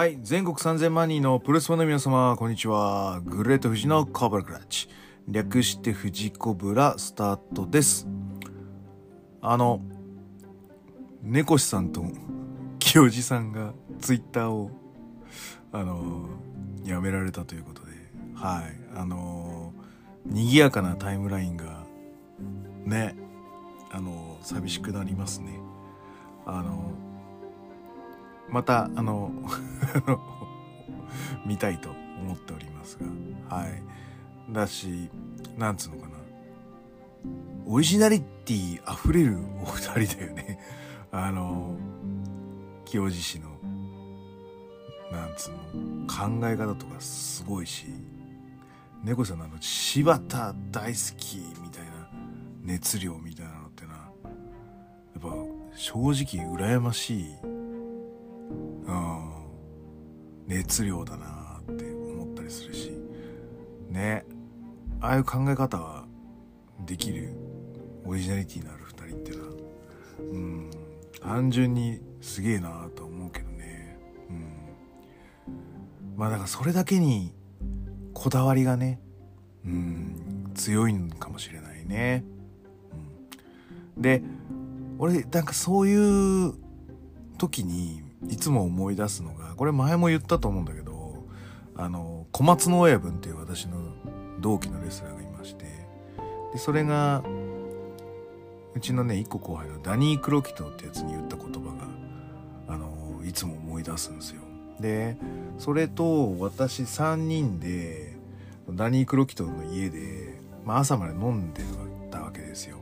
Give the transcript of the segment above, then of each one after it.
はい全国3000万人のプロスファンの皆様こんにちは。グレート富士のコブラクラッチ。略して富士コブラスタートです。あの猫師さんと清治さんがツイッターをあのやめられたということで。はいあの賑やかなタイムラインがねあの寂しくなりますね。あのまたあの 見たいと思っておりますが。はい。だしなんつうのかな。オリジナリティ溢れるお二人だよね。あの清治氏のなんつうの考え方とかすごいし猫さんのあの柴田大好きみたいな熱量みたいなのってなやっぱ正直羨ましい、うん、熱量だなって思ったりするし。ね。ああいう考え方はできる？オリジナリティのある2人っていうのは。うん。単純にすげえなと思うけどね。うん。まあだからそれだけにこだわりがねうん。強いのかもしれないね、うん、で俺なんかそういう時にいつも思い出すのがこれ前も言ったと思うんだけどあの小松の親分っていう私の同期のレスラーがいましてでそれがうちのね一個後輩のダニー・クロキトってやつに言った言葉があのいつも思い出すんですよ。でそれと私3人でダニー・クロキトの家で、まあ、朝まで飲んでたわけですよ。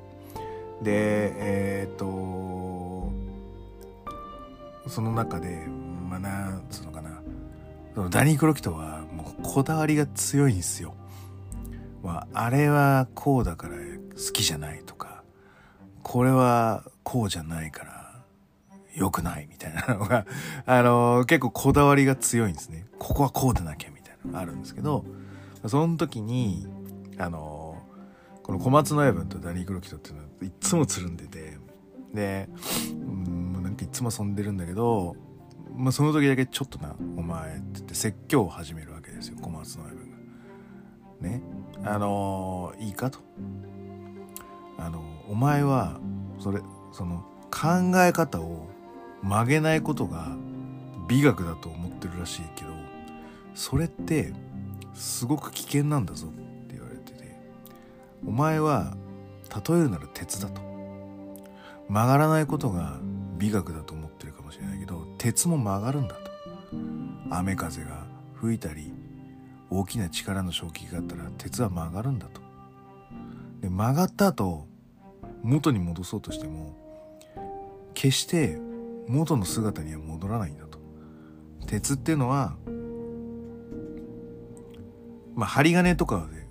でえっ、とその中でまあなんつうのかなそのダニー・クロキトはもうこだわりが強いんですよ。まあ、あれはこうだから好きじゃないとかこれはこうじゃないから良くないみたいなのが、あのー、結構こだわりが強いんですね。ここはこうでなきゃみたいなのがあるんですけど、その時に、あのー、この小松の親分とダニー・クロキトっていうのはいつもつるんでて、で、うん、なんかいつも遊んでるんだけど、まあ、その時だけちょっとな、お前って言って説教を始めるわけですよ、小松の親分が。ね。あのー、いいかと。あのお前は、それ、その、考え方を曲げないことが美学だと思ってるらしいけどそれってすごく危険なんだぞって言われててお前は例えるなら鉄だと曲がらないことが美学だと思ってるかもしれないけど鉄も曲がるんだと。雨風が吹いたり大きな力の衝撃があったら鉄は曲がるんだと。で曲がった後元に戻そうとしても決して元の姿には戻らないんだと。鉄っていうのはまあ針金とかで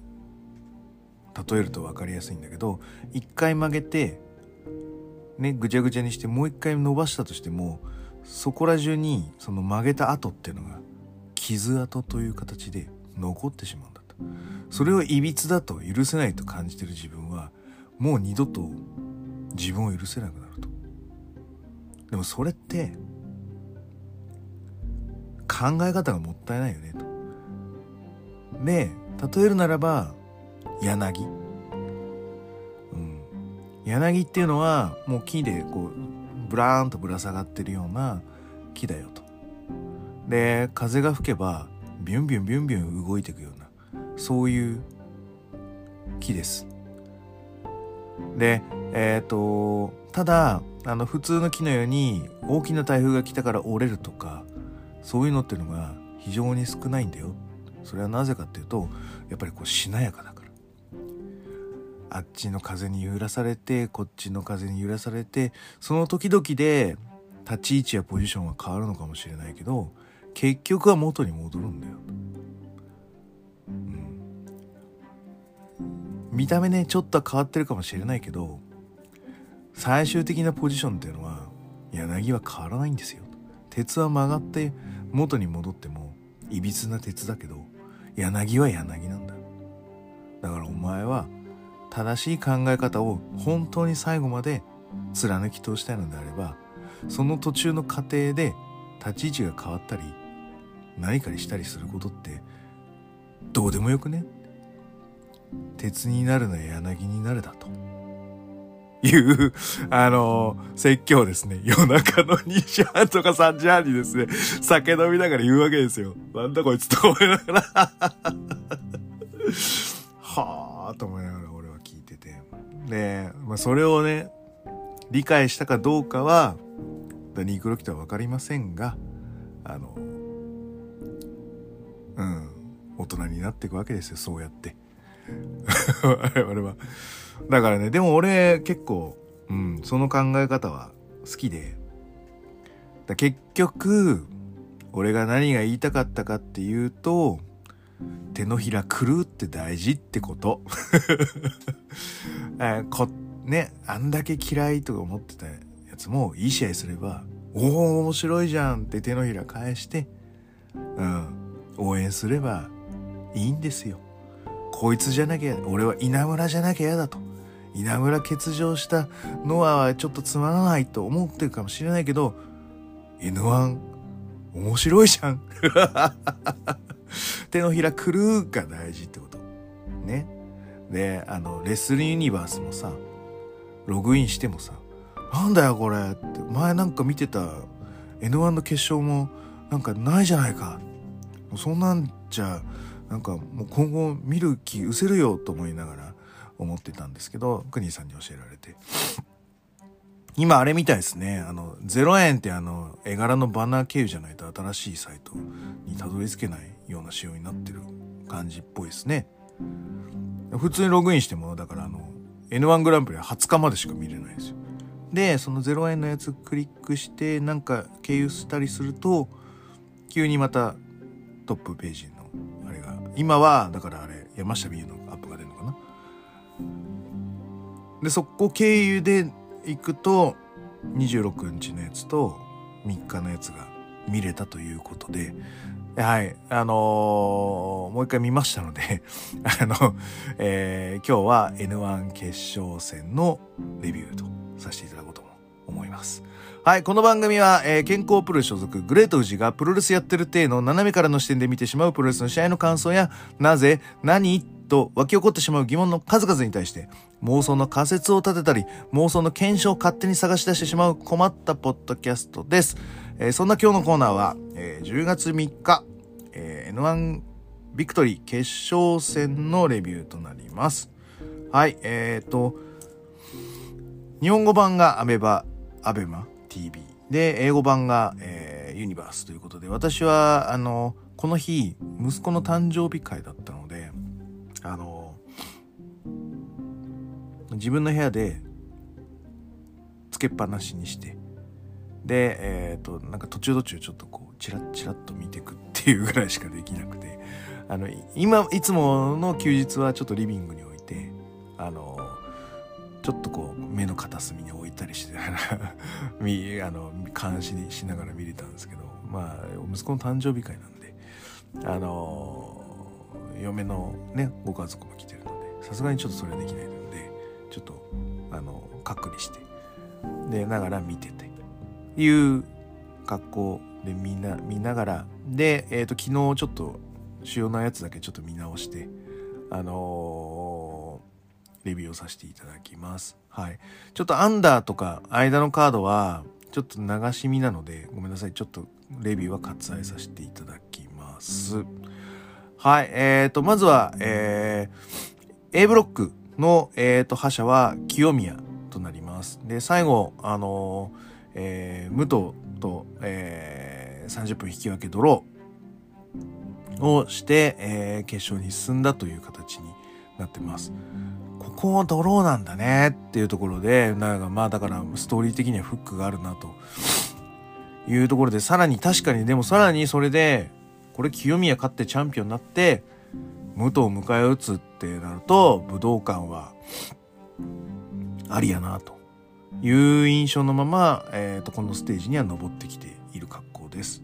例えると分かりやすいんだけど一回曲げてねぐちゃぐちゃにしてもう一回伸ばしたとしてもそこら中にその曲げた跡っていうのが傷跡という形で残ってしまうんだとそれをいびつだと許せないと感じてる自分はもう二度と自分を許せなくなるとでもそれって考え方がもったいないよねと。で例えるならば柳。柳っていうのはもう木でこうブラーンとぶら下がってるような木だよと。で風が吹けばビュンビュンビュンビュン動いていくようなそういう木です。でえっ、ー、とただあの普通の木のように大きな台風が来たから折れるとかそういうのっていうのが非常に少ないんだよそれはなぜかっていうとやっぱりこうしなやかだからあっちの風に揺らされてこっちの風に揺らされてその時々で立ち位置やポジションは変わるのかもしれないけど結局は元に戻るんだよ、うん、見た目ねちょっと変わってるかもしれないけど最終的なポジションっていうのは柳は変わらないんですよ。鉄は曲がって元に戻ってもいびつな鉄だけど柳は柳なんだ。だからお前は正しい考え方を本当に最後まで貫き通したいのであればその途中の過程で立ち位置が変わったり何かにしたりすることってどうでもよくね？鉄になるな柳になるだと。いう、あの説教ですね。夜中の2時半とか3時半にですね、酒飲みながら言うわけですよ。なんだこいつと思いながらはぁと思いながら。で、まあ、それをね、理解したかどうかは、ダニー・クロキとはわかりませんが、あの、うん、大人になっていくわけですよ、そうやって。我々は。だからね、でも俺結構、うん、その考え方は好きで、だ結局、俺が何が言いたかったかっていうと、手のひら狂うって大事ってこと。えこね、あんだけ嫌いとか思ってたやつもいい試合すれば、おお、面白いじゃんって手のひら返して、うん、応援すればいいんですよ。こいつじゃなきゃ、俺は稲村じゃなきゃ嫌だと。稲村欠場したノアはちょっとつまらないと思ってるかもしれないけど、N1 面白いじゃん。手のひら狂うが大事ってこと。ね。で、あの、レスリーユニバースもさ、ログインしてもさ、なんだよこれって、前なんか見てた N1 の決勝もなんかないじゃないか。もうそんなんじゃ、なんかもう今後見る気失せるよと思いながら思ってたんですけど、クニーさんに教えられて。今あれみたいですね。あの、0円ってあの、絵柄のバナー経由じゃないと新しいサイトにたどり着けないような仕様になってる感じっぽいですね。普通にログインしても、だからあの、N1 グランプリは20日までしか見れないんですよ。で、その0円のやつクリックして、なんか経由したりすると、急にまたトップページのあれが、今は、だからあれ、山下美優のアップが出るのかな。で、そこ経由で行くと、26日のやつと3日のやつが見れたということで、はい。あのー、もう一回見ましたので あの、えー、今日は N1 決勝戦のレビューとさせていただこうと思います。はい。この番組は、えー、健康プロ所属グレート富士がプロレスやってる体の斜めからの視点で見てしまうプロレスの試合の感想や、なぜ、何？と湧き起こってしまう疑問の数々に対して妄想の仮説を立てたり妄想の検証を勝手に探し出してしまう困ったポッドキャストです。えー、そんな今日のコーナーは、えー、10月3日、えー、N1 ビクトリー決勝戦のレビューとなります。はい、えーと、日本語版がアメバ、アベマ TV で、英語版が、えー、ユニバースということで、私は、あの、この日、息子の誕生日会だったので、あの、自分の部屋で、つけっぱなしにして、で、え、ー、と、なんか途中途中ちょっとこう、チラッチラッと見てくっていうぐらいしかできなくて、あの、今、いつもの休日はちょっとリビングに置いて、あの、ちょっとこう、目の片隅に置いたりして、あの、監視しながら見れたんですけど、まあ、息子の誕生日会なんで、あの、嫁のねご家族も来てるのでさすがにちょっとそれはできないのでちょっとあの隔離してでながら見てて。いう格好でみんな見ながらで、えーと、昨日ちょっと主要なやつだけちょっと見直してあのー、レビューをさせていただきます。はい。ちょっとアンダーとか間のカードはちょっと流し見なのでごめんなさい。ちょっとレビューは割愛させていただきます。はい、えーと、まずは、えー、A ブロックの、えーと、覇者は清宮となります。で、最後、あのー、えー、武藤と、えー、30分引き分けドローをして、えー、決勝に進んだという形になってます。ここはドローなんだねっていうところで、なんかまあだからストーリー的にはフックがあるなというところで、さらに確かにでもさらにそれで、これ清宮勝ってチャンピオンになって武藤を迎え撃つってなると武道館はありやなという印象のまま、えー、とこのステージには登ってきている格好です。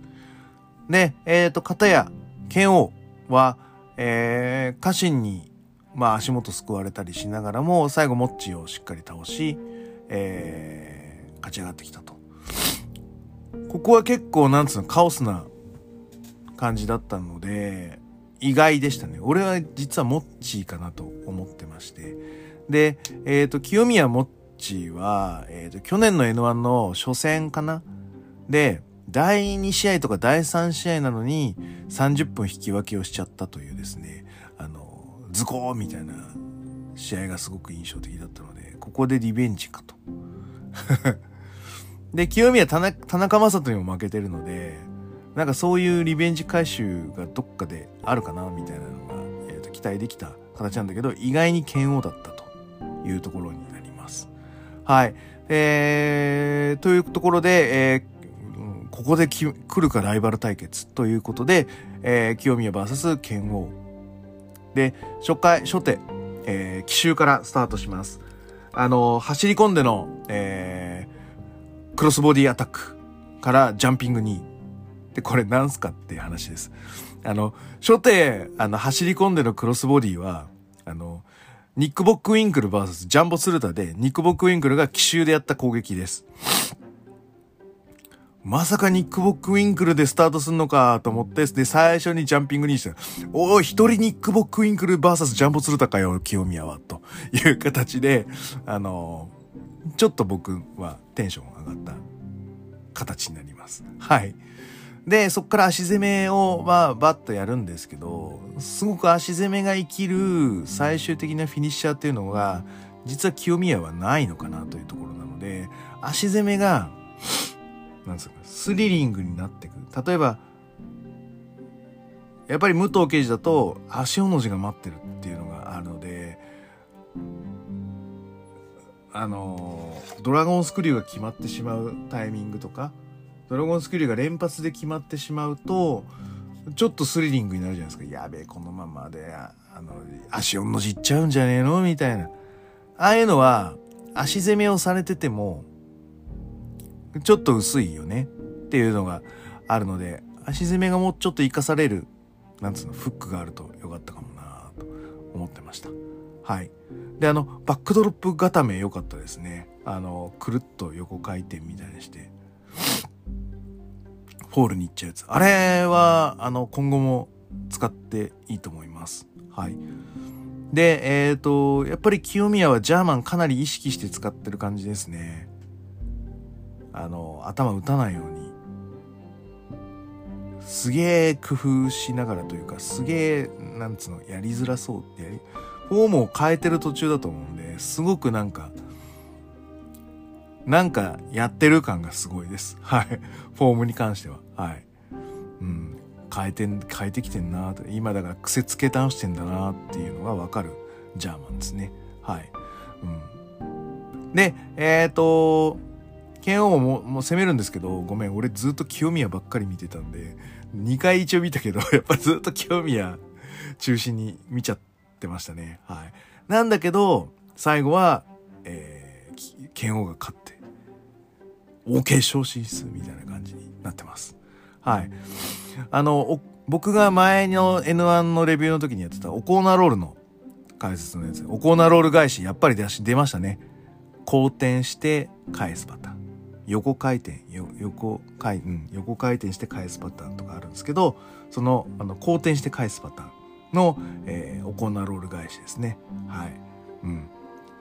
で、えっ、ー、と、片や剣王は、えー、家臣に、まあ足元救われたりしながらも、最後モッチをしっかり倒し、えー、勝ち上がってきたと。ここは結構、なんつうの、カオスな感じだったので、意外でしたね。俺は実はモッチーかなと思ってまして。で、えっ、ー、と、清宮モッチは、えっ、ー、と、去年の N1 の初戦かな？で、第2試合とか第3試合なのに30分引き分けをしちゃったというですね、あの、ズコーみたいな試合がすごく印象的だったので、ここでリベンジかと。で、清宮田中田中正人にも負けてるので、なんかそういうリベンジ回収がどっかであるかなみたいなのが、えー、と期待できた形なんだけど、意外に剣王だったというところに。はい。えー、というところで、えー、ここで来るかライバル対決ということで、えー、清宮 VS 剣王。で、初回、初手、えー、奇襲からスタートします。あの、走り込んでの、えー、クロスボディアタックからジャンピングにで、これなんすかっていう話です。あの、初手、あの、走り込んでのクロスボディは、あの、ニック・ボック・ウィンクル VS ジャンボ・スルタで、ニック・ボック・ウィンクルが奇襲でやった攻撃です。まさかニック・ボック・ウィンクルでスタートすんのかと思って、で、最初にジャンピングにして、おい、一人ニック・ボック・ウィンクル VS ジャンボ・スルタかよ、清宮は、という形で、あのちょっと僕はテンション上がった形になります。はい。で、そっから足攻めを、まあ、バッとやるんですけど、すごく足攻めが生きる最終的なフィニッシャーっていうのが、実は清宮はないのかなというところなので、足攻めが、なんですか、スリリングになってくる。例えば、やっぱり武藤刑事だと、足尾の字が待ってるっていうのがあるので、あの、ドラゴンスクリューが決まってしまうタイミングとか、ドラゴンスクリューが連発で決まってしまうと、ちょっとスリリングになるじゃないですか。やべえ、このままで、あの、足をのじっちゃうんじゃねえのみたいな。ああいうのは、足攻めをされてても、ちょっと薄いよねっていうのがあるので、足攻めがもうちょっと活かされる、なんつうの、フックがあるとよかったかもなと思ってました。はい。で、あの、バックドロップ固め良かったですね。あの、くるっと横回転みたいにして。ホールに行っちゃうやつ。あれは、あの、今後も使っていいと思います。はい。で、えっ、ー、と、やっぱり清宮はジャーマンかなり意識して使ってる感じですね。あの、頭打たないように。すげえ工夫しながらというか、すげえ、なんつうの、やりづらそうってフォームを変えてる途中だと思うんで、すごくなんか、なんかやってる感がすごいです。はい。フォームに関しては。はい。うん。変えて、変えてきてんなと。今だから癖つけ倒してんだなっていうのがわかるジャーマンですね。はい。うん。で、えっ、ー、と、剣王ももう攻めるんですけど、ごめん、俺ずっと清宮ばっかり見てたんで、2回一応見たけど、やっぱずっと清宮中心に見ちゃってましたね。はい。なんだけど、最後は、えー、剣王が勝って、OK 昇進数みたいな感じになってます。はい。あの、僕が前の N1 のレビューの時にやってたオコーナーロールの解説のやつ。オコーナーロール返し、やっぱり出し、出ましたね。後転して返すパターン。横回転、横回、うん、横回転して返すパターンとかあるんですけど、その、あの、後転して返すパターンの、えー、オコーナーロール返しですね。はい。うん。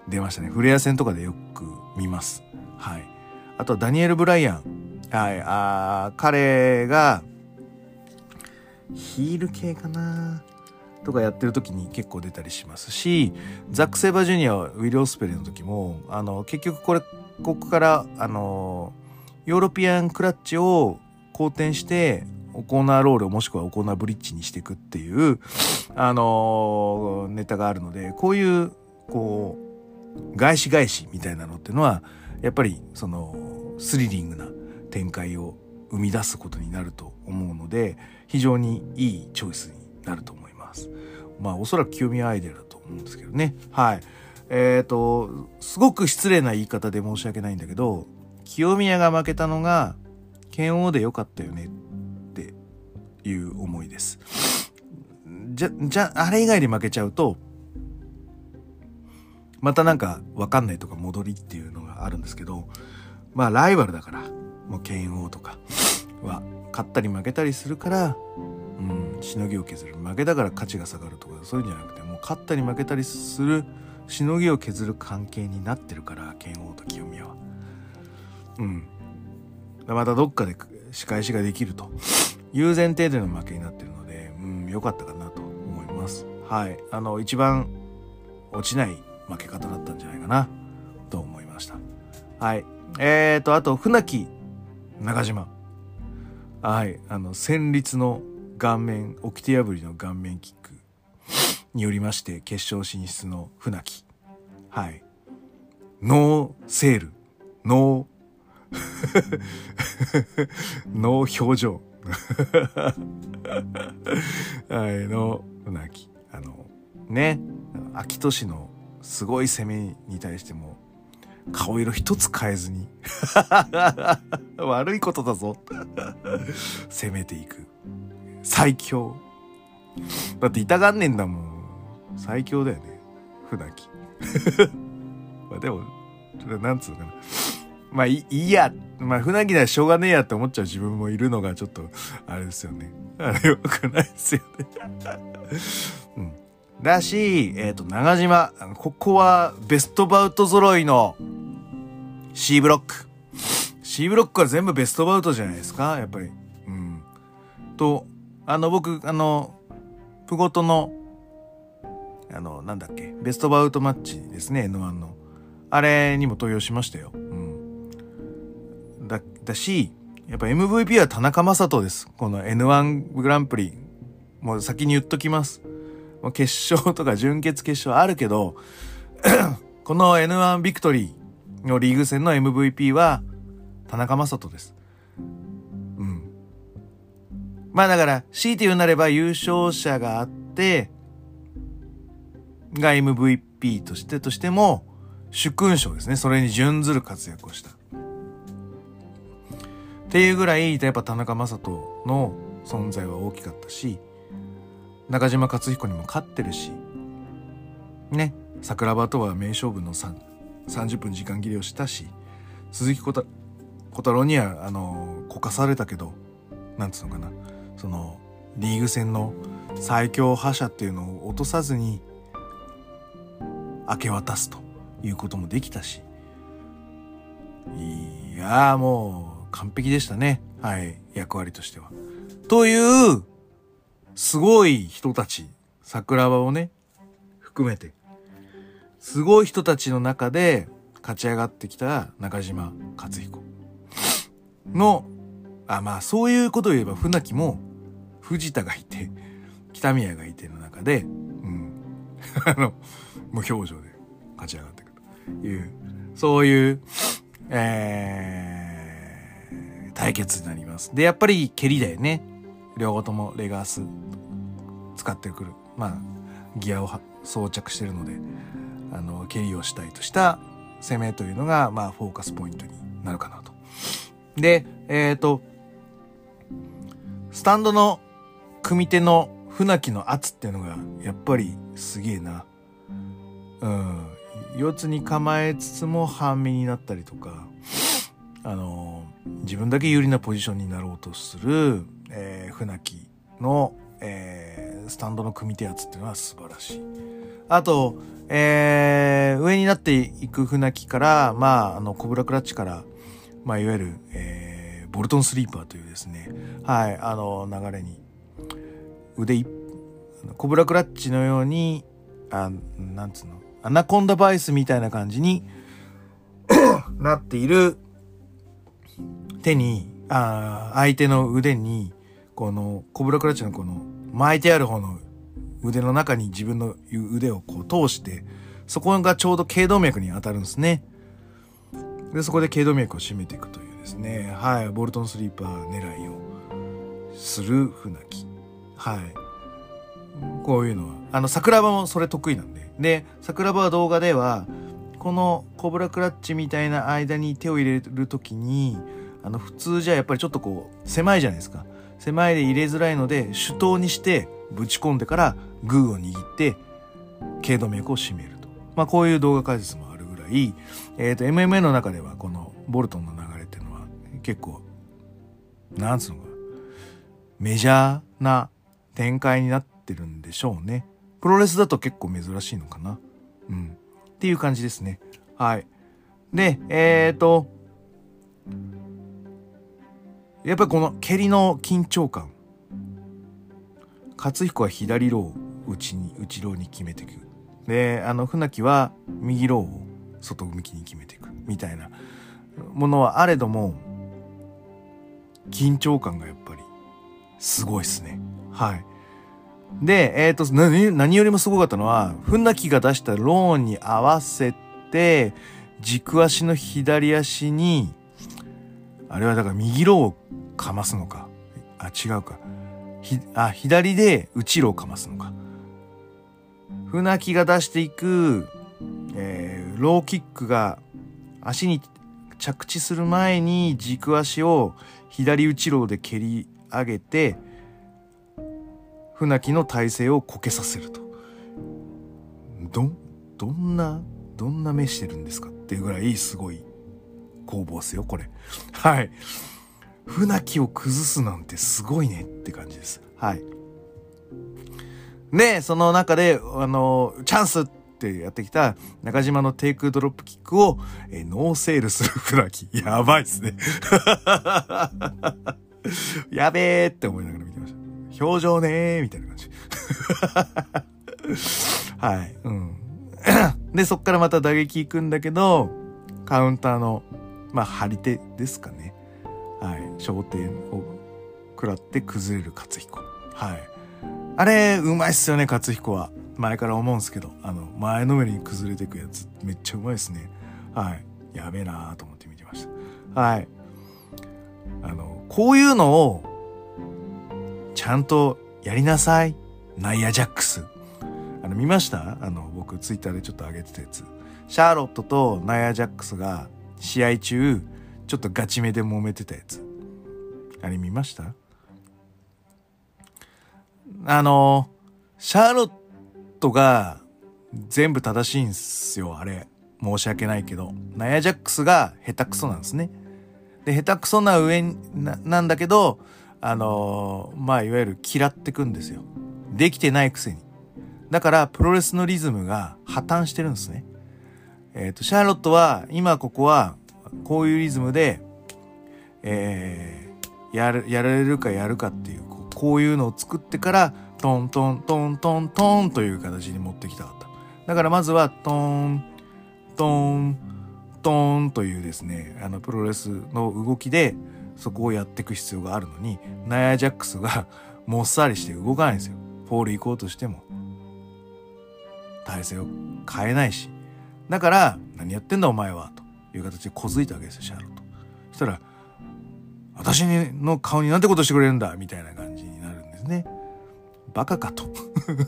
出ましたね。フレア戦とかでよく見ます。はい。あとダニエル・ブライアン。はい、あ彼が、ヒール系かなとかやってる時に結構出たりしますし、ザック・セイバージュニアウィル・オスペリの時も、あの、結局これ、ここから、あの、ヨーロピアンクラッチを好転して、オコーナーロールもしくはオコーナーブリッジにしていくっていう、あのネタがあるので、こういう、こう、返し返しみたいなのっていうのは、やっぱりそのスリリングな展開を生み出すことになると思うので非常にいいチョイスになると思います。まあおそらく清宮アイデアだと思うんですけどね。はい。えっ、ー、と、すごく失礼な言い方で申し訳ないんだけど、清宮が負けたのが剣王でよかったよねっていう思いです。じゃ、じゃ、あれ以外で負けちゃうと、またなんかわかんないとか戻りっていうのがあるんですけど、まあライバルだから、もう剣王とかは勝ったり負けたりするから、うん、しのぎを削る。負けたから価値が下がるとかそういうんじゃなくてもう勝ったり負けたりするしのぎを削る関係になってるから剣王と清宮は。うん。またどっかで仕返しができると。いう前提での負けになってるのでうん良かったかなと思います。はい。あの一番落ちない負け方だったんじゃないかなと思いました。はい。えーとあと船木中島。はいあの戦慄の顔面掟破りの顔面キックによりまして決勝進出の船木。はい。ノーセール。ノー ノー表情。はいの船木。あのね秋年のすごい攻めに対しても顔色一つ変えずに。悪いことだぞ。攻めていく。最強。だって痛がんねえんだもん。最強だよね。船木。まあでもなんつうのかな。まあいいや。まあ船木ならしょうがねえやって思っちゃう自分もいるのがちょっとあれですよね。あれよくないですよね。うん。だし、えっ、ー、と、長島。ここはベストバウト揃いの C ブロック。C ブロックは全部ベストバウトじゃないですかやっぱり。うん。と、あの、僕、あの、プゴトの、あの、なんだっけ、ベストバウトマッチですね、N1 の。あれにも投票しましたよ。うん。だ、だし、やっぱ MVP は田中将人です。この N1 グランプリ。もう先に言っときます。もう決勝とか準決決勝あるけど、この N1 ビクトリーのリーグ戦の MVP は田中将人です。うん。まあだから、強いて言うなれば優勝者があって、が MVP としてとしても、主勲章ですね。それに準ずる活躍をした。っていうぐらい、やっぱ田中将人の存在は大きかったし、中島克彦にも勝ってるし。ね桜庭とは名勝負の30分時間切りをしたし鈴木小太郎にはあのこかされたけどなんつうのかな。そのリーグ戦の最強覇者っていうのを落とさずに明け渡すということもできたし。いやもう完璧でしたね。はい役割としては。というすごい人たち、桜庭をね、含めて、すごい人たちの中で勝ち上がってきた中島克彦の、あ、まあそういうことを言えば船木も藤田がいて、北宮がいての中で、うん、あの、無表情で勝ち上がっていくという、そういう、えー、対決になります。で、やっぱり蹴りだよね。両方ともレガース使ってくるまあギアを装着してるのであの蹴りをしたいとした攻めというのがまあフォーカスポイントになるかなと。でえっ、ー、とスタンドの組手の船木の圧っていうのがやっぱりすげえな。うん。四つに構えつつも半身になったりとか、あの、自分だけ有利なポジションになろうとする、えー、船木の、えー、スタンドの組み手圧っていうのは素晴らしい。あと、えー、上になっていく船木から、まあ、あの、コブラクラッチから、まあ、いわゆる、えー、ボルトンスリーパーというですね、はい、あの、流れに、腕一、コブラクラッチのように、あ、なんつうの、アナコンダバイスみたいな感じに なっている手に、あ相手の腕に、この、コブラクラッチのこの、巻いてある方の腕の中に自分の腕をこう通して、そこがちょうど頸動脈に当たるんですね。で、そこで頸動脈を締めていくというですね、はい、ボルトンスリーパー狙いをする船木。はい。こういうのは。あの、桜庭もそれ得意なんで。で、桜庭は動画では、このコブラクラッチみたいな間に手を入れるときに、あの、普通じゃやっぱりちょっとこう、狭いじゃないですか。狭いで入れづらいので手刀にしてぶち込んでからグーを握って頸動脈を締めると。まあこういう動画解説もあるぐらい、えっ、ー、と MMA の中ではこのボルトンの流れっていうのは結構、なんつうのか、メジャーな展開になってるんでしょうね。プロレスだと結構珍しいのかな。うん。っていう感じですね。はい。で、えっ、ー、と、やっぱりこの蹴りの緊張感。勝彦は左ローを内に、内ローに決めていく。で、あの、船木は右ローを外向きに決めていく。みたいなものはあれども、緊張感がやっぱりすごいっすね。はい。で、えっ、ー、と何、何よりもすごかったのは、船木が出したローンに合わせて、軸足の左足に、あれはだから右ローをかますのか。あ、違うか。ひ、あ、左で内ローをかますのか。船木が出していく、えー、ローキックが足に着地する前に軸足を左内ローで蹴り上げて、船木の体勢をこけさせると。ど、どんな、どんな目してるんですかっていうぐらいすごい攻防ですよ、これ。はい。船木を崩すなんてすごいねって感じです。はい。で、その中で、あの、チャンスってやってきた中島のテイクドロップキックを、えノーセールする船木。やばいっすね。やべえって思いながら見てました。表情ねーみたいな感じ。はい。うん。で、そっからまた打撃行くんだけど、カウンターの、まあ、張り手ですかね。はい。焦点を食らって崩れる勝彦。はい。あれ、うまいっすよね、勝彦は。前から思うんすけど、あの、前のめりに崩れていくやつ、めっちゃうまいっすね。はい。やべえなーと思って見てました。はい。あの、こういうのを、ちゃんとやりなさい。ナイアジャックス。あの、見ました？あの、僕ツイッターでちょっと上げてたやつ。シャーロットとナイアジャックスが試合中、ちょっとガチめで揉めてたやつ。あれ見ました？あの、シャーロットが全部正しいんすよ、あれ。申し訳ないけど。ナイアジャックスが下手くそなんですね。で、下手くそな上ななんだけど、あの、まあ、いわゆる嫌ってくんですよ。できてないくせに。だから、プロレスのリズムが破綻してるんですね。えっ、ー、と、シャーロットは、今ここは、こういうリズムで、えー、やる、やられるかやるかっていう、こういうのを作ってから、トントントントントンという形に持ってきたかった。だからまずは、トン、トン、トンというですね、あの、プロレスの動きで、そこをやっていく必要があるのに、ナイアジャックスがもっさりして動かないんですよ。フォール行こうとしても。体勢を変えないし。だから、何やってんだお前は、という形で小づいたわけですよ、シャーロット。そしたら、私の顔になんてことしてくれるんだみたいな感じになるんですね。バカかと。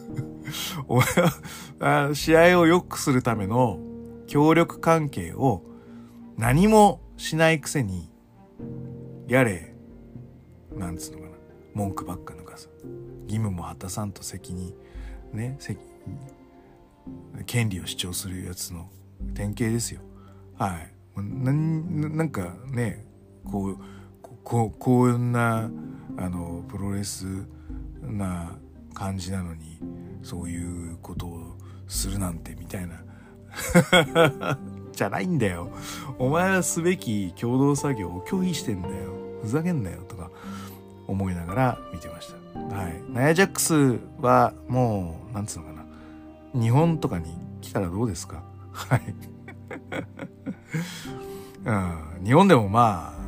お前は、試合を良くするための協力関係を何もしないくせにやれ、なんつうのかな、文句ばっか抜かす。義務も果たさんと責任、ね、責権利を主張するやつの典型ですよ。はい。なんなんかね、こう、こう、こんな、あの、プロレスな感じなのに、そういうことをするなんてみたいな。じゃないんだよ。お前はすべき共同作業を拒否してんだよ。ふざけんなよとか思いながら見てました。はい。ナヤジャックスはもう、なんつうのかな。日本とかに来たらどうですか？はい。うん、日本でもまあ、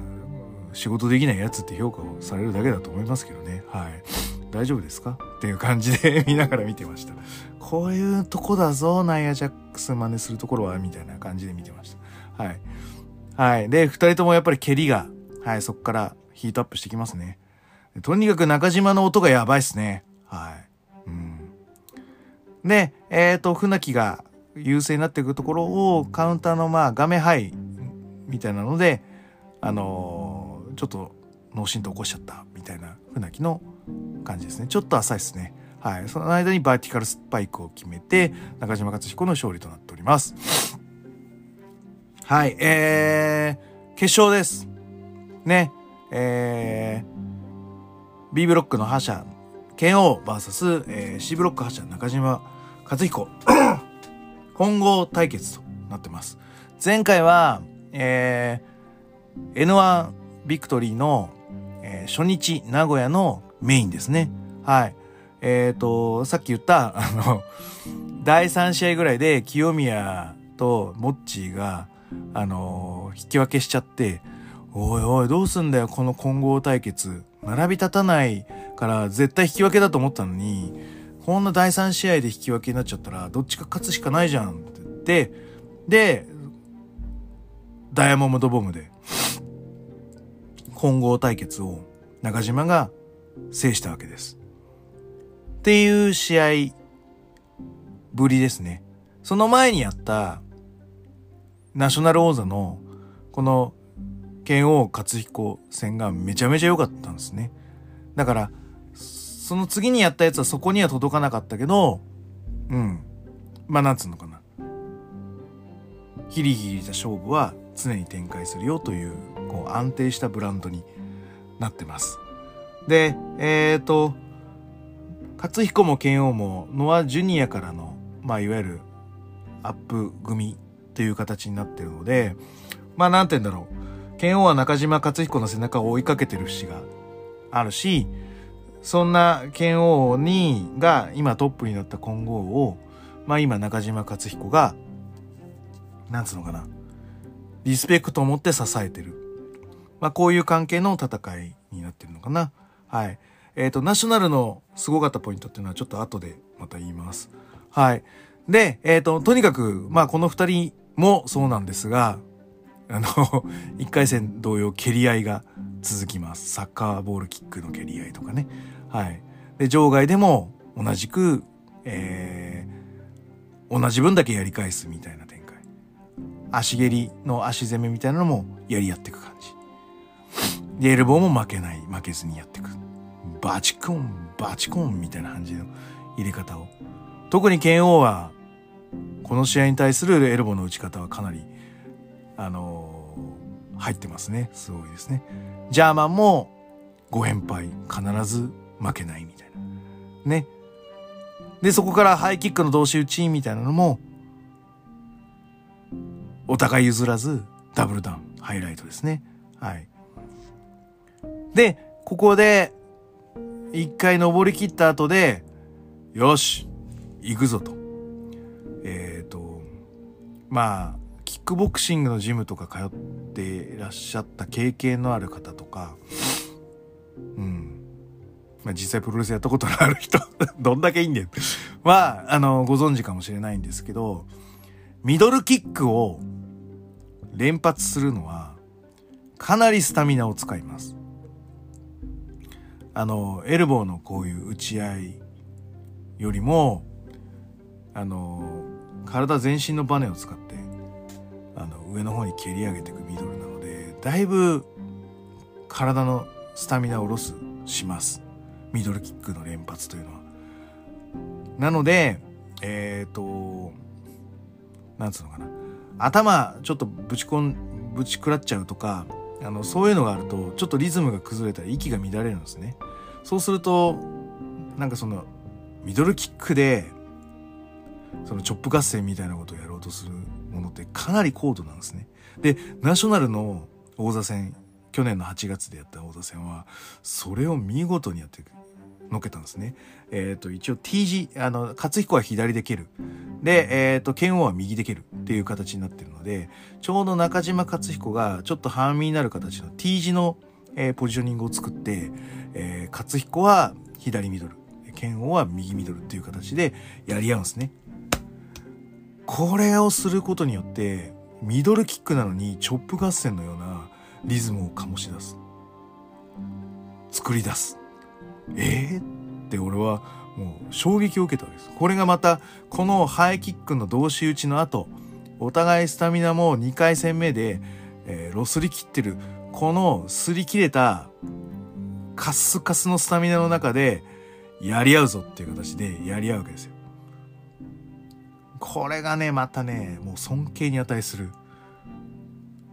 仕事できないやつって評価をされるだけだと思いますけどね。はい。大丈夫ですか？っていう感じで 見ながら見てました。こういうとこだぞ、ナイアジャックス真似するところは、みたいな感じで見てました。はい。はい。で、二人ともやっぱり蹴りが、はい、そっからヒートアップしてきますね。とにかく中島の音がやばいっすね。はい。うん。で、えっ、ー、と、船木が優勢になっていくところを、カウンターのまあ、画面ハイみたいなので、あのー、ちょっと脳震盪起こしちゃった、みたいな船木の感じですね。ちょっと浅いですね。はい。その間にバーティカルスパイクを決めて、中島克彦の勝利となっております。はい。えー、決勝です。ね。えー、B ブロックの覇者剣王 VS、えー、C ブロック覇者中島克彦混合対決となってます。前回は、えー、N1 ビクトリーの、えー、初日名古屋のメインですね。はい。えっ、ー、と、さっき言った、あの、第3試合ぐらいで清宮とモッチーが、あの引き分けしちゃって、おいおい、どうすんだよ、この混合対決。並び立たないから絶対引き分けだと思ったのに、こんな第3試合で引き分けになっちゃったら、どっちか勝つしかないじゃんって言って、で、ダイヤモンドボムで、混合対決を中島が制したわけです。っていう試合ぶりですね。その前にやったナショナル王座のこの剣王勝彦戦がめちゃめちゃ良かったんですね。だから、その次にやったやつはそこには届かなかったけど、うん。まあなんつうのかな。ヒリヒリした勝負は常に展開するよという、こう安定したブランドになってます。で、えっ、ー、と、勝彦も剣王もノアジュニアからの、まあいわゆるアップ組という形になってるので、まあなんて言うんだろう。剣王は中島克彦の背中を追いかけてる節があるし、そんな剣王に、が今トップになった金剛を、まあ今中島克彦が、なんつうのかな、リスペクトを持って支えてる。まあこういう関係の戦いになってるのかな。はい。えっ、ー、と、ナショナルのすごかったポイントっていうのはちょっと後でまた言います。はい。で、えっ、ー、と、とにかく、まあこの二人もそうなんですが、あの、1回戦同様蹴り合いが続きます。サッカーボールキックの蹴り合いとかね。はい。で、場外でも同じく、えー、同じ分だけやり返すみたいな展開。足蹴りの足攻めみたいなのもやり合っていく感じ。で、エルボーも負けない、負けずにやっていく。バチコン、バチコンみたいな感じの入れ方を。特に剣王は、この試合に対するエルボーの打ち方はかなりあのー、入ってますね。すごいですね。ジャーマンも5連敗必ず負けないみたいな。ね。で、そこからハイキックの同士打ちみたいなのも、お互い譲らずダブルダウン、ハイライトですね。はい。で、ここで、一回登り切った後で、よし、行くぞと。えっ、ー、と、まあ、キックボクシングのジムとか通っていらっしゃった経験のある方とか、うん。まあ、実際プロレスやったことのある人 どんだけいいんだよは、あの、ご存知かもしれないんですけど、ミドルキックを連発するのは、かなりスタミナを使います。あの、エルボーのこういう打ち合いよりも、あの、体全身のバネを使って、あの上の方に蹴り上げていくミドルなのでだいぶ体のスタミナをロスしますミドルキックの連発というのは。なのでえっ、ー、となんつうのかな頭ちょっとぶちこんぶち食らっちゃうとかあのそういうのがあるとちょっとリズムが崩れたら息が乱れるんですね。そうするとなんかそのミドルキックでそのチョップ合戦みたいなことをやろうとするものってかなり高度なんですね。で、ナショナルの王座戦、去年の8月でやった王座戦は、それを見事にやってのけたんですね。えっ、ー、と、一応 T 字、あの、勝彦は左で蹴る。で、えっ、ー、と、剣王は右で蹴るっていう形になってるので、ちょうど中島勝彦がちょっと半身になる形の T 字の、えー、ポジショニングを作って、えー、勝彦は左ミドル、剣王は右ミドルっていう形でやり合うんですね。これをすることによってミドルキックなのにチョップ合戦のようなリズムを醸し出す作り出すえー、って俺はもう衝撃を受けたわけです。これがまたこのハイキックの同士打ちの後お互いスタミナも2回戦目で、えー、ロスり切ってる。この擦り切れたカスカスのスタミナの中でやり合うぞっていう形でやり合うわけですよ。これがね、またね、もう尊敬に値する。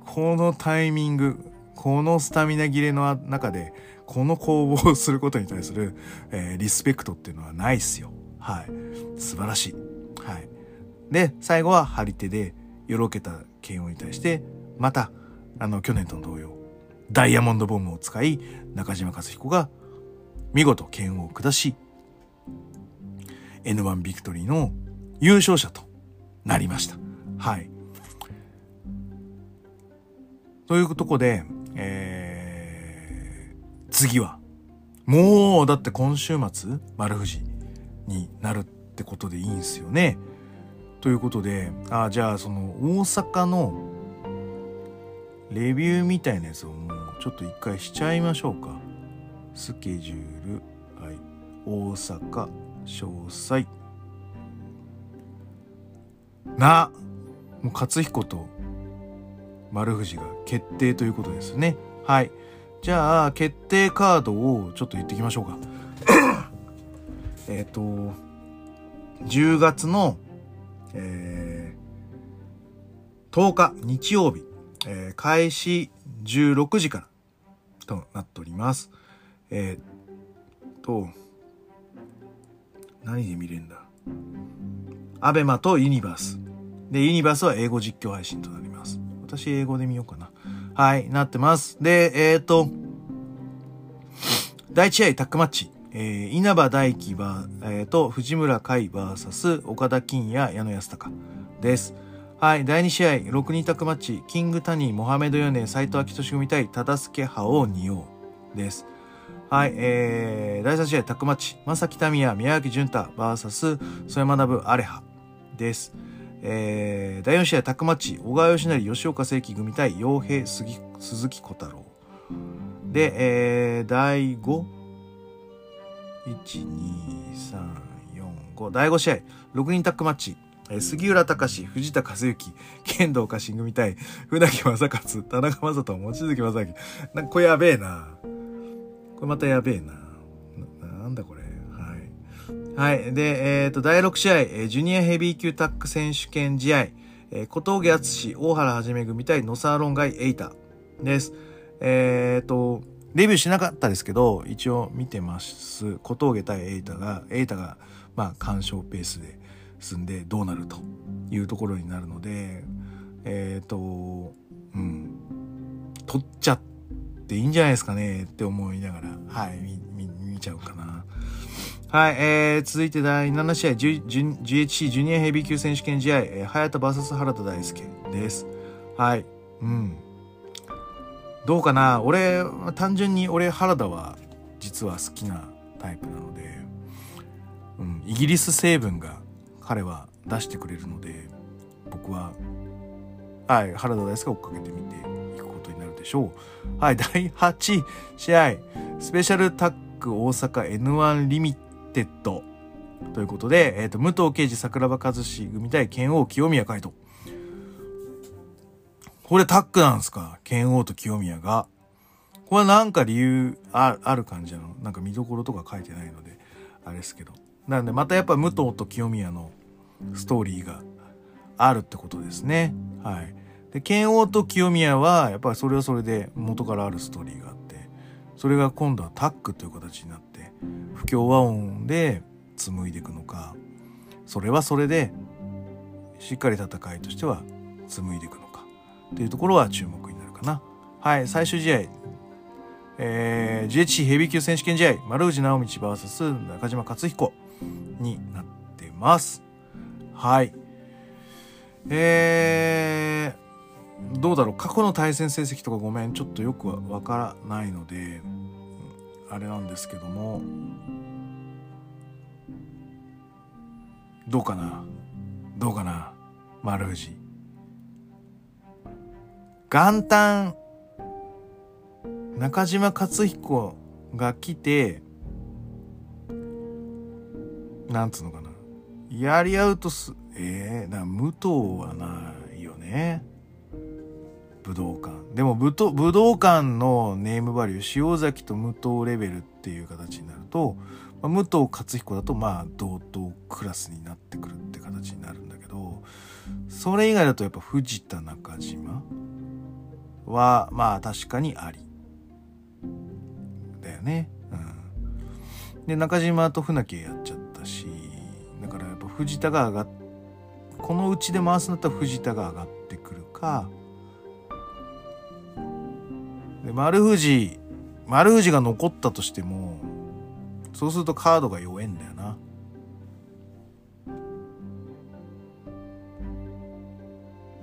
このタイミング、このスタミナ切れの中で、この攻防をすることに対する、えー、リスペクトっていうのはないっすよ。はい。素晴らしい。はい。で、最後は張り手で、よろけた剣王に対して、また、あの、去年と同様、ダイヤモンドボムを使い、中島和彦が見事剣王を下し、N1 ビクトリーの優勝者となりました。はい。というとこで、えー、次は、もう、だって今週末、丸藤になるってことでいいんすよね。ということで、あ、じゃあその大阪のレビューみたいなやつをもうちょっと一回しちゃいましょうか。スケジュール、はい、大阪、詳細。な、もう勝彦と丸藤が決定ということですね。はい。じゃあ、決定カードをちょっと言っていきましょうか。えっと、10月の、えー、10日日曜日、えー、開始16時からとなっております。えー、と、何で見れるんだ？アベマとユニバース。で、ユニバースは英語実況配信となります。私英語で見ようかな。はい、なってます。で、えっ、ー、と、第1試合タックマッチ。えー、稲葉大輝は、えー、と、藤村海 VS 岡田金也矢野康隆です。はい、第2試合、6人タックマッチ、キングタニー、モハメドヨネ、斎藤明俊組対忠助派を二王です。はい、えー、第3試合タックマッチ、正木民也、宮脇淳太 VS 曽山学アレハです。えー、第4試合タックマッチ、小川義成、吉岡聖輝組対傭兵杉鈴木小太郎。で、えー、第5、1、2、3、4、5、第5試合、6人タックマッチ、えー、杉浦隆、藤田和幸、剣道家臣組対船木正勝、田中正人、望月正明。なんかこれやべえな。これまたやべえな。ななんだこれ。はい。で、えっ、ー、と、第6試合、えジュニアヘビー級タック選手権試合、えー、小峠敦大原はじめ組対野沢論外エイタです。えっ、ー、と、レビューしなかったですけど、一応見てます。小峠対エイタが、エイタが、まあ、干渉ペースで進んでどうなるというところになるので、えっ、ー、と、うん、取っちゃっていいんじゃないですかねって思いながら、はい、見、見ちゃうかな。はい、えー、続いて第7試合、GHC ジュニアヘビー級選手権試合、えー、早田 VS 原田大輔です。はい、うん。どうかな？俺、単純に俺原田は実は好きなタイプなので、うん、イギリス成分が彼は出してくれるので、僕は、はい、原田大輔を追っかけてみていくことになるでしょう。はい、第8試合、スペシャルタック大阪 N1 リミットテッド。ということで、えっ、ー、と、武藤敬司桜庭和志組対剣王清宮海斗。これタックなんですか？剣王と清宮が。これなんか理由ある感じなの？なんか見どころとか書いてないので、あれですけど。なんでまたやっぱ武藤と清宮のストーリーがあるってことですね。はい。で、剣王と清宮は、やっぱりそれはそれで元からあるストーリーがあって、それが今度はタックという形になって、不協和音で紡いでいくのかそれはそれでしっかり戦いとしては紡いでいくのかっていうところは注目になるかな。はい最終試合。えー、GHC ヘビー級選手権試合丸藤直道 VS 中島克彦になってます。はい。えー、どうだろう。過去の対戦成績とかごめんちょっとよくわからないので。あれなんですけどもどうかな？どうかな？丸藤。元旦中島克彦が来てなんつうのかな？やり合うとすええー、な武藤はないよね。武道館。でも武武道館のネームバリュー塩崎と武藤レベルっていう形になると、まあ、武藤勝彦だとまあ同等クラスになってくるって形になるんだけどそれ以外だとやっぱ藤田中島はまあ確かにあり。だよね。うん、で中島と船木やっちゃったしだからやっぱ藤田が上がっこのうちで回すんだったら藤田が上がってくるかで丸藤丸藤が残ったとしてもそうするとカードが弱えんだよな。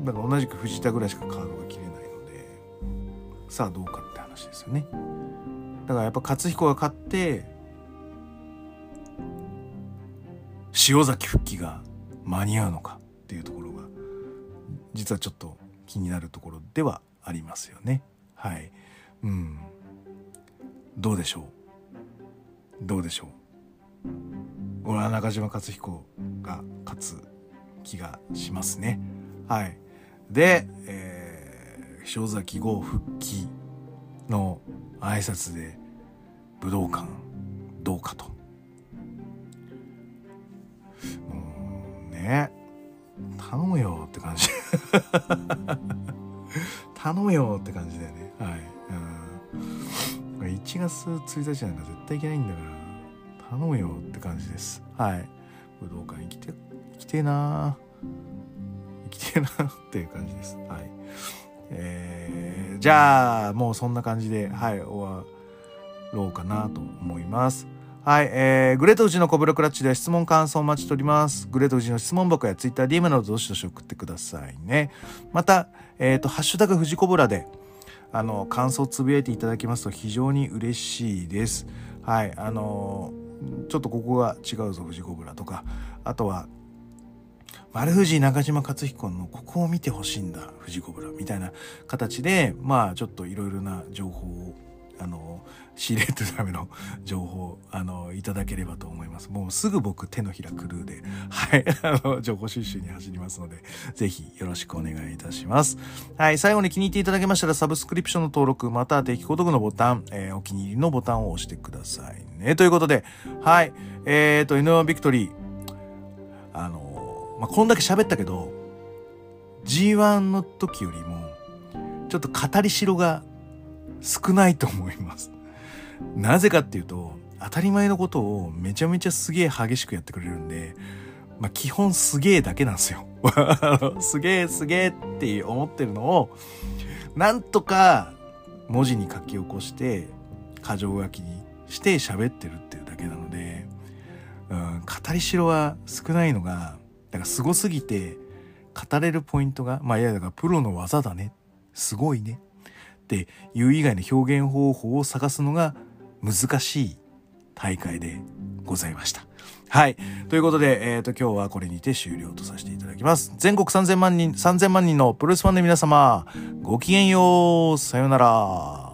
だから同じく藤田ぐらいしかカードが切れないのでさあどうかって話ですよね。だからやっぱ勝彦が勝って塩崎復帰が間に合うのかっていうところが実はちょっと気になるところではありますよね。はい。うん。どうでしょう？どうでしょう？俺は中島克彦が勝つ気がしますね。はい。で、えー、塩崎号復帰の挨拶で武道館どうかと。うんね頼むよって感じ頼むよって感じだよねはい、うん、1月1日なんか絶対いけないんだから頼むよって感じです。はい。武道館に来て来てえな。来てえな。っていう感じです。はい。えー、じゃあもうそんな感じではい終わろうかなと思います。はい、えー、グレート富士のコブラクラッチでは質問感想お待ちしております。グレート富士の質問箱やツイッター DM などどしどし送ってくださいね。また、えっ、ー、と、ハッシュタグ富士コブラで、あの、感想をつぶやいていただきますと非常に嬉しいです。はい、あの、ちょっとここが違うぞ、藤子ブラとか、あとは、丸藤中島克彦のここを見てほしいんだ、藤子ブラみたいな形で、まあ、ちょっといろいろな情報をあの仕入れるための 情報あのいただければと思います。もうすぐ僕手のひらクルーではい あの情報収集に走りますのでぜひよろしくお願いいたします。はい最後に気に入っていただけましたらサブスクリプションの登録または定期購読のボタン、えー、お気に入りのボタンを押してくださいね。ということではいえっ、ー、と N1 ビクトリー。あのまあ、こんだけ喋ったけど G1 の時よりもちょっと語りしろが少ないと思います。なぜかっていうと、当たり前のことをめちゃめちゃすげえ激しくやってくれるんで、まあ、基本すげえだけなんですよ。すげえすげえって思ってるのを、なんとか文字に書き起こして、箇条書きにして喋ってるっていうだけなので、うん、語りしろは少ないのが、だからすごすぎて、語れるポイントが、まあいやだからプロの技だね。すごいね。っていう以外の表現方法を探すのが難しい大会でございました。はい。ということで、えっ、ー、と、今日はこれにて終了とさせていただきます。全国3000万人、3000万人のプロレスファンの皆様、ごきげんよう。さようなら。